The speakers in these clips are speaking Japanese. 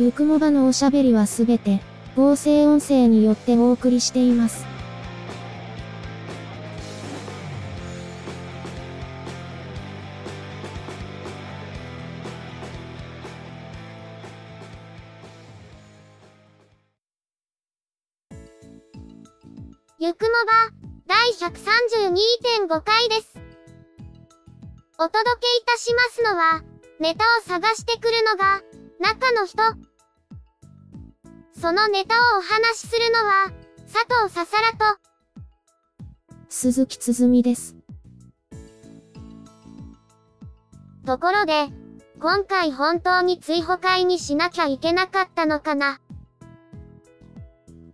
ゆくもばのおしゃべりはすべて、合成音声によってお送りしています。ゆくもば、第132.5回です。お届けいたしますのは、ネタを探してくるのが、中の人。そのネタをお話しするのは、佐藤ささらと、鈴木つづみです。ところで、今回本当に追放会にしなきゃいけなかったのかな。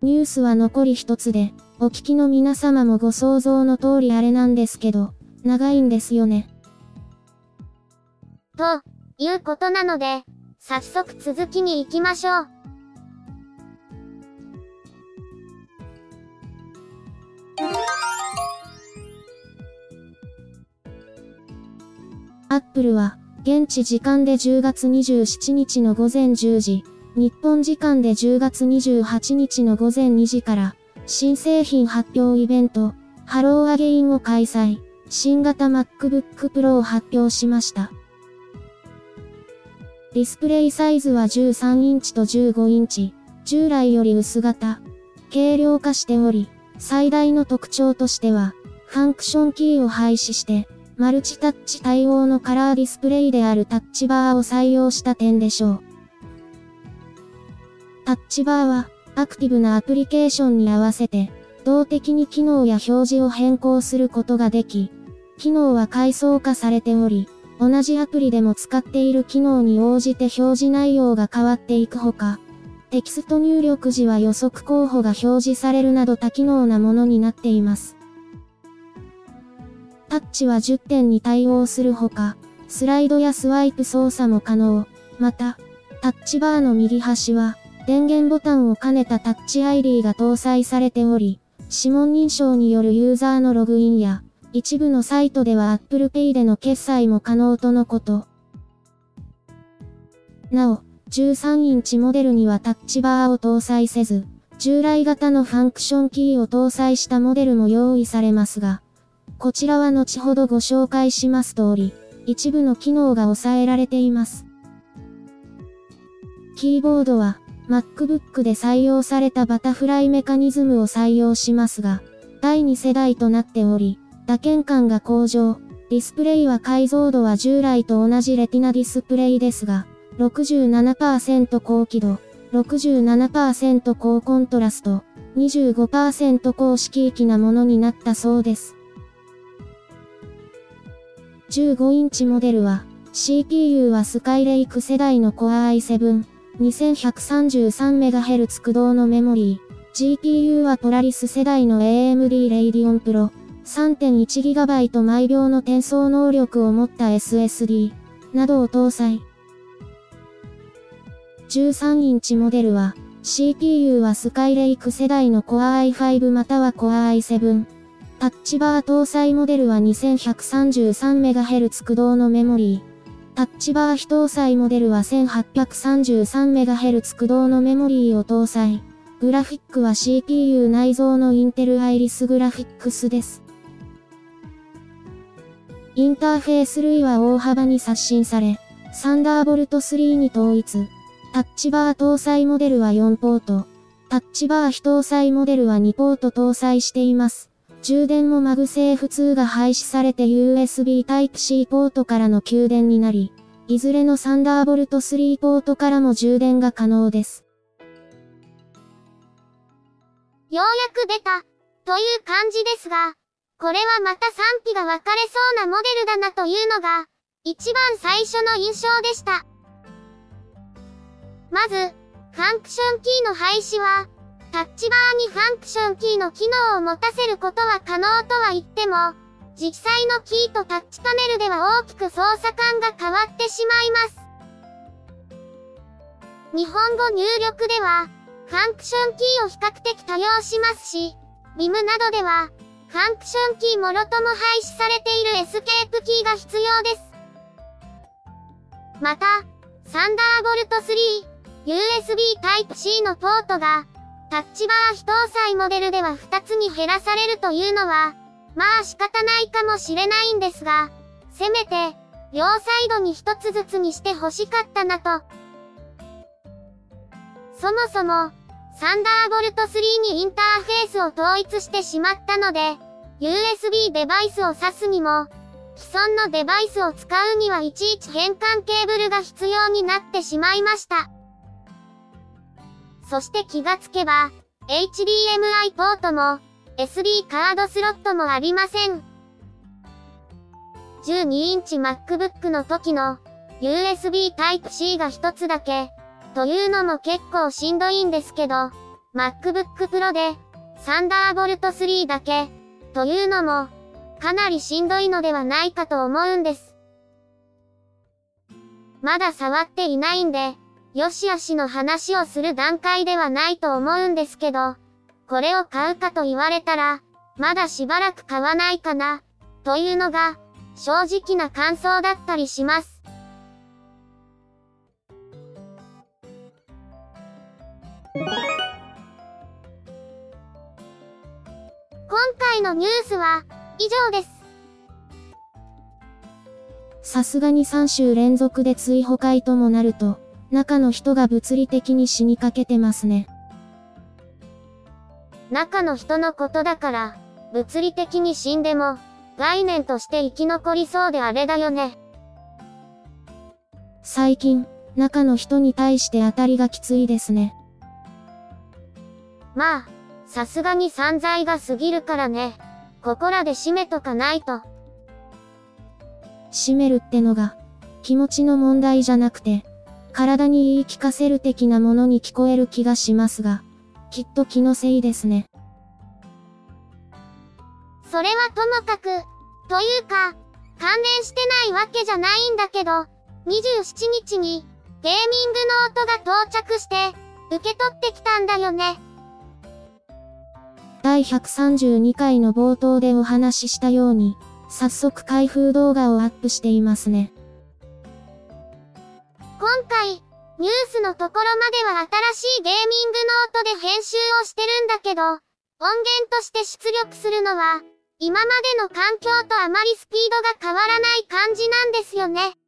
ニュースは残り一つで、お聞きの皆様もご想像の通りあれなんですけど、長いんですよね。と、いうことなので、早速続きに行きましょう。アップルは、現地時間で10月27日の午前10時、日本時間で10月28日の午前2時から、新製品発表イベント、 hello again を開催、新型 MacBook Pro を発表しました。ディスプレイサイズは13インチと15インチ、従来より薄型、軽量化しており、最大の特徴としては、ファンクションキーを廃止して、マルチタッチ対応のカラーディスプレイである Touch Bar を採用した点でしょう。タッチバーは、アクティブなアプリケーションに合わせて、動的に機能や表示を変更することができ、機能は階層化されており、同じアプリでも使っている機能に応じて表示内容が変わっていくほか、テキスト入力時は予測候補が表示されるなど多機能なものになっています。タッチは10点に対応するほか、スライドやスワイプ操作も可能。また、タッチバーの右端は、電源ボタンを兼ねたタッチ ID が搭載されており、指紋認証によるユーザーのログインや、一部のサイトでは Apple Pay での決済も可能とのこと。なお、13インチモデルにはタッチバーを搭載せず、従来型のファンクションキーを搭載したモデルも用意されますが、こちらは後ほどご紹介します通り、一部の機能が抑えられています。キーボードは、MacBook で採用されたバタフライメカニズムを採用しますが、第2世代となっており、打鍵感が向上、ディスプレイは解像度は従来と同じレティナディスプレイですが、67%高輝度、67%高コントラスト、25%高色域なものになったそうです。15インチモデルは、CPU はスカイレイク世代の Core i7、2133MHz 駆動のメモリー、GPU はポラリス世代の AMD Radeon Pro、3.1GB 毎秒の転送能力を持った SSD、などを搭載。13インチモデルは、CPU はスカイレイク世代の Core i5 または Core i7。タッチバー搭載モデルは 2133MHz 駆動のメモリー。タッチバー非搭載モデルは 1833MHz 駆動のメモリーを搭載。グラフィックは CPU 内蔵のインテルアイリスグラフィックスです。インターフェース類は大幅に刷新され、サンダーボルト3に統一。タッチバー搭載モデルは4ポート。Touch Bar 非搭載モデルは2ポート搭載しています。充電も MagSafe 2が廃止されて USB Type-C ポートからの給電になり、いずれの Thunderbolt 3ポートからも充電が可能です。ようやく出た、という感じですが、これはまた賛否が分かれそうなモデルだなというのが、一番最初の印象でした。まず、ファンクションキーの廃止は、 Touch Bar にファンクションキーの機能を持たせることは可能とは言っても、実際のキーとタッチパネルでは大きく操作感が変わってしまいます。日本語入力では、ファンクションキーを比較的多用しますし、 Vim などでは、ファンクションキーもろとも廃止されているエスケープキーが必要です。また、サンダーボルト3、USB Type-C のポートが、タッチバー非搭載モデルでは2つに減らされるというのは、まあ仕方ないかもしれないんですが、せめて、両サイドに1つずつにして欲しかったなと。そもそも、サンダーボルト3にインターフェースを統一してしまったので、USB デバイスを挿すにも、既存のデバイスを使うにはいちいち変換ケーブルが必要になってしまいました。そして気がつけば、HDMI ポートも、SD カードスロットもありません。12インチ MacBook の時の USB Type-C が一つだけ、というのも結構しんどいんですけど、MacBook Pro で、サンダーボルト3だけ、というのも、かなりしんどいのではないかと思うんです。まだ触っていないんで、よしあしの話をする段階ではないと思うんですけど、これを買うかと言われたら、まだしばらく買わないかな、というのが、正直な感想だったりします。今回のニュースは以上です。さすがに3週連続で追捕会ともなると、中の人が物理的に死にかけてますね。中の人のことだから、物理的に死んでも、概念として生き残りそうであれだよね。最近、中の人に対して当たりがきついですね。まあ、さすがに散財が過ぎるからね。ここらで締めとかないと。締めるってのが、気持ちの問題じゃなくて、体に言い聞かせる的なものに聞こえる気がしますが、きっと気のせいですね。それはともかく、というか、関連してないわけじゃないんだけど、27日に、ゲーミングの音が到着して、受け取ってきたんだよね。第132回の冒頭でお話ししたように、早速開封動画をアップしていますね。今回、ニュースのところまでは新しいゲーミングノートで編集をしてるんだけど、音源として出力するのは、今までの環境とあまりスピードが変わらない感じなんですよね。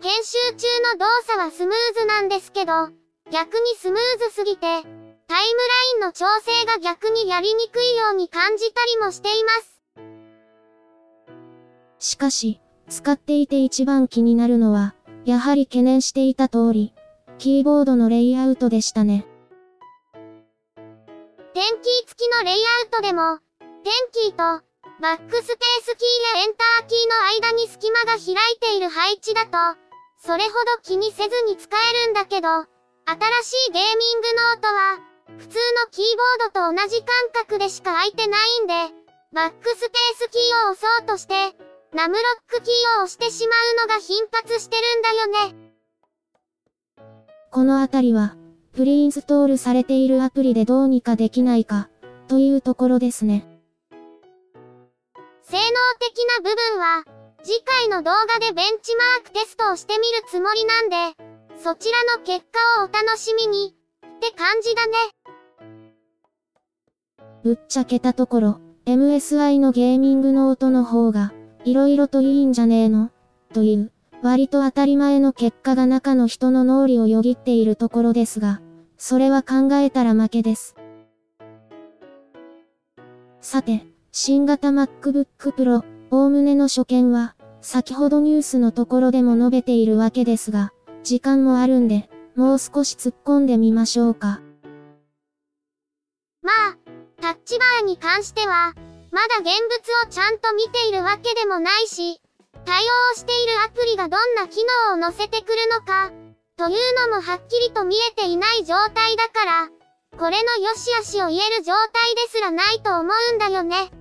編集中の動作はスムーズなんですけど、逆にスムーズすぎて、タイムラインの調整が逆にやりにくいように感じたりもしています。しかし、使っていて一番気になるのは、やはり懸念していた通り、キーボードのレイアウトでしたね。テンキー付きのレイアウトでも、テンキーと、バックスペースキーやエンターキーの間に隙間が開いている配置だと、それほど気にせずに使えるんだけど、新しいゲーミングノートは、普通のキーボードと同じ感覚でしか開いてないんで、バックスペースキーを押そうとして、ナムロックキーを押してしまうのが頻発してるんだよね。このあたりは、プリインストールされているアプリでどうにかできないか、というところですね。性能的な部分は、次回の動画でベンチマークテストをしてみるつもりなんで、そちらの結果をお楽しみに。って感じだね。ぶっちゃけたところ、MSI のゲーミングノートの方が、色々といいんじゃねえの？という、割と当たり前の結果が中の人の脳裏をよぎっているところですが、それは考えたら負けです。さて、新型 MacBook Pro、おおむねの所見は、先ほどニュースのところでも述べているわけですが、時間もあるんで、もう少し突っ込んでみましょうか。まあ、タッチバーに関しては、まだ現物をちゃんと見ているわけでもないし、対応しているアプリがどんな機能を載せてくるのか、というのもはっきりと見えていない状態だから、これの良し悪しを言える状態ですらないと思うんだよね。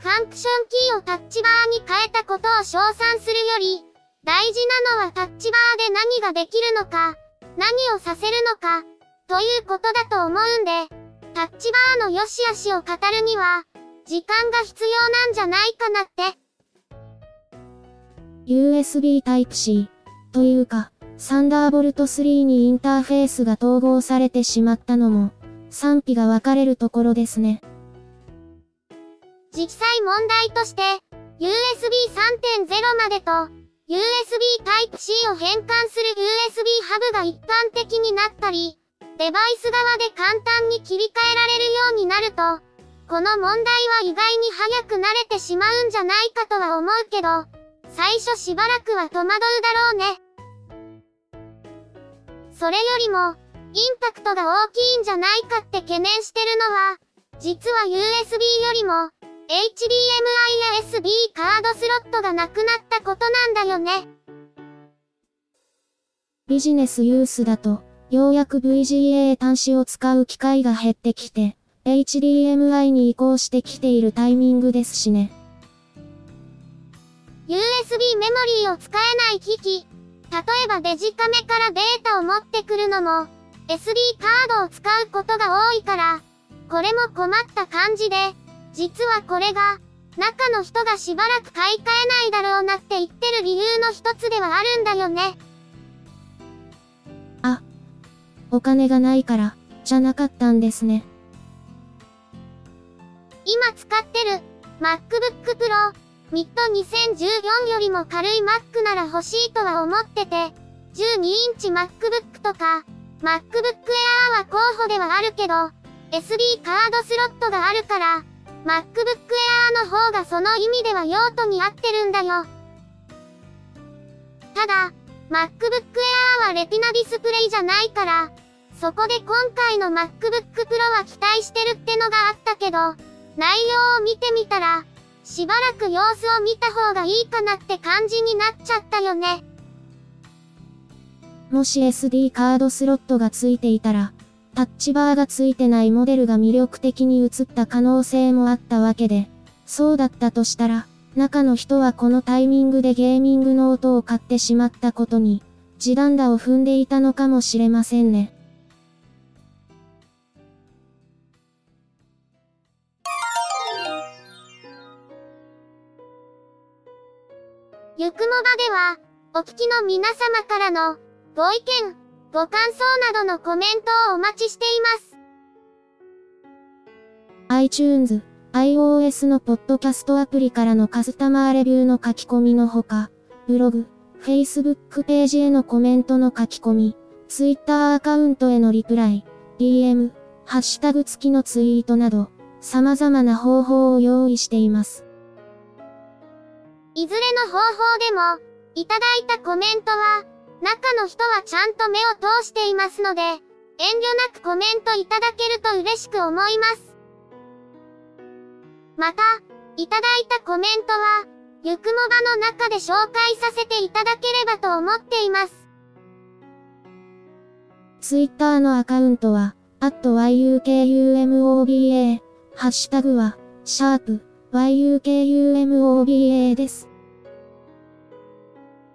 ファンクションキーをタッチバーに変えたことを称賛するより、大事なのはタッチバーで何ができるのか、何をさせるのか、ということだと思うんで、タッチバーの良し悪しを語るには、時間が必要なんじゃないかなって。USB Type-C というか、サンダーボルト3にインターフェースが統合されてしまったのも、賛否が分かれるところですね。実際問題として、USB 3.0までと、USB Type-C を変換する USB ハブが一般的になったり、デバイス側で簡単に切り替えられるようになると、この問題は意外に早く慣れてしまうんじゃないかとは思うけど、最初しばらくは戸惑うだろうね。それよりも、インパクトが大きいんじゃないかって懸念してるのは、実は USB よりも、HDMI や SD カードスロットがなくなったことなんだよね。ビジネスユースだと、ようやく VGA 端子を使う機会が減ってきて、HDMI に移行してきているタイミングですしね。USB メモリーを使えない機器、例えばデジカメからデータを持ってくるのも、SD カードを使うことが多いから、これも困った感じで、実はこれが、中の人がしばらく買い替えないだろうなって言ってる理由の一つではあるんだよね。あ、お金がないから、じゃなかったんですね。今使ってる MacBook Pro ミッド2014よりも軽い Mac なら欲しいとは思ってて、12インチ MacBook とか、MacBook Air は候補ではあるけど、SD カードスロットがあるから、MacBook Air の方がその意味では用途に合ってるんだよ。ただ、MacBook Air はレティナディスプレイじゃないから、そこで今回の MacBook Pro は期待してるってのがあったけど、内容を見てみたら、しばらく様子を見た方がいいかなって感じになっちゃったよね。もし SD カードスロットが付いていたら、タッチバーが付いてないモデルが魅力的に映った可能性もあったわけで、そうだったとしたら、中の人はこのタイミングでゲーミングノートを買ってしまったことに、地団打を踏んでいたのかもしれませんね。お聞きの皆様からの、ご意見、ご感想などのコメントをお待ちしています。iTunes、iOS のポッドキャストアプリからのカスタマーレビューの書き込みのほか、ブログ、Facebook ページへのコメントの書き込み、Twitter アカウントへのリプライ、DM、ハッシュタグ付きのツイートなど、様々な方法を用意しています。いずれの方法でも、いただいたコメントは、中の人はちゃんと目を通していますので、遠慮なくコメントいただけると嬉しく思います。また、いただいたコメントは、ゆくもばの中で紹介させていただければと思っています。ツイッターのアカウントは、アット yukumoba、ハッシュタグは、シャープ、yukumoba です。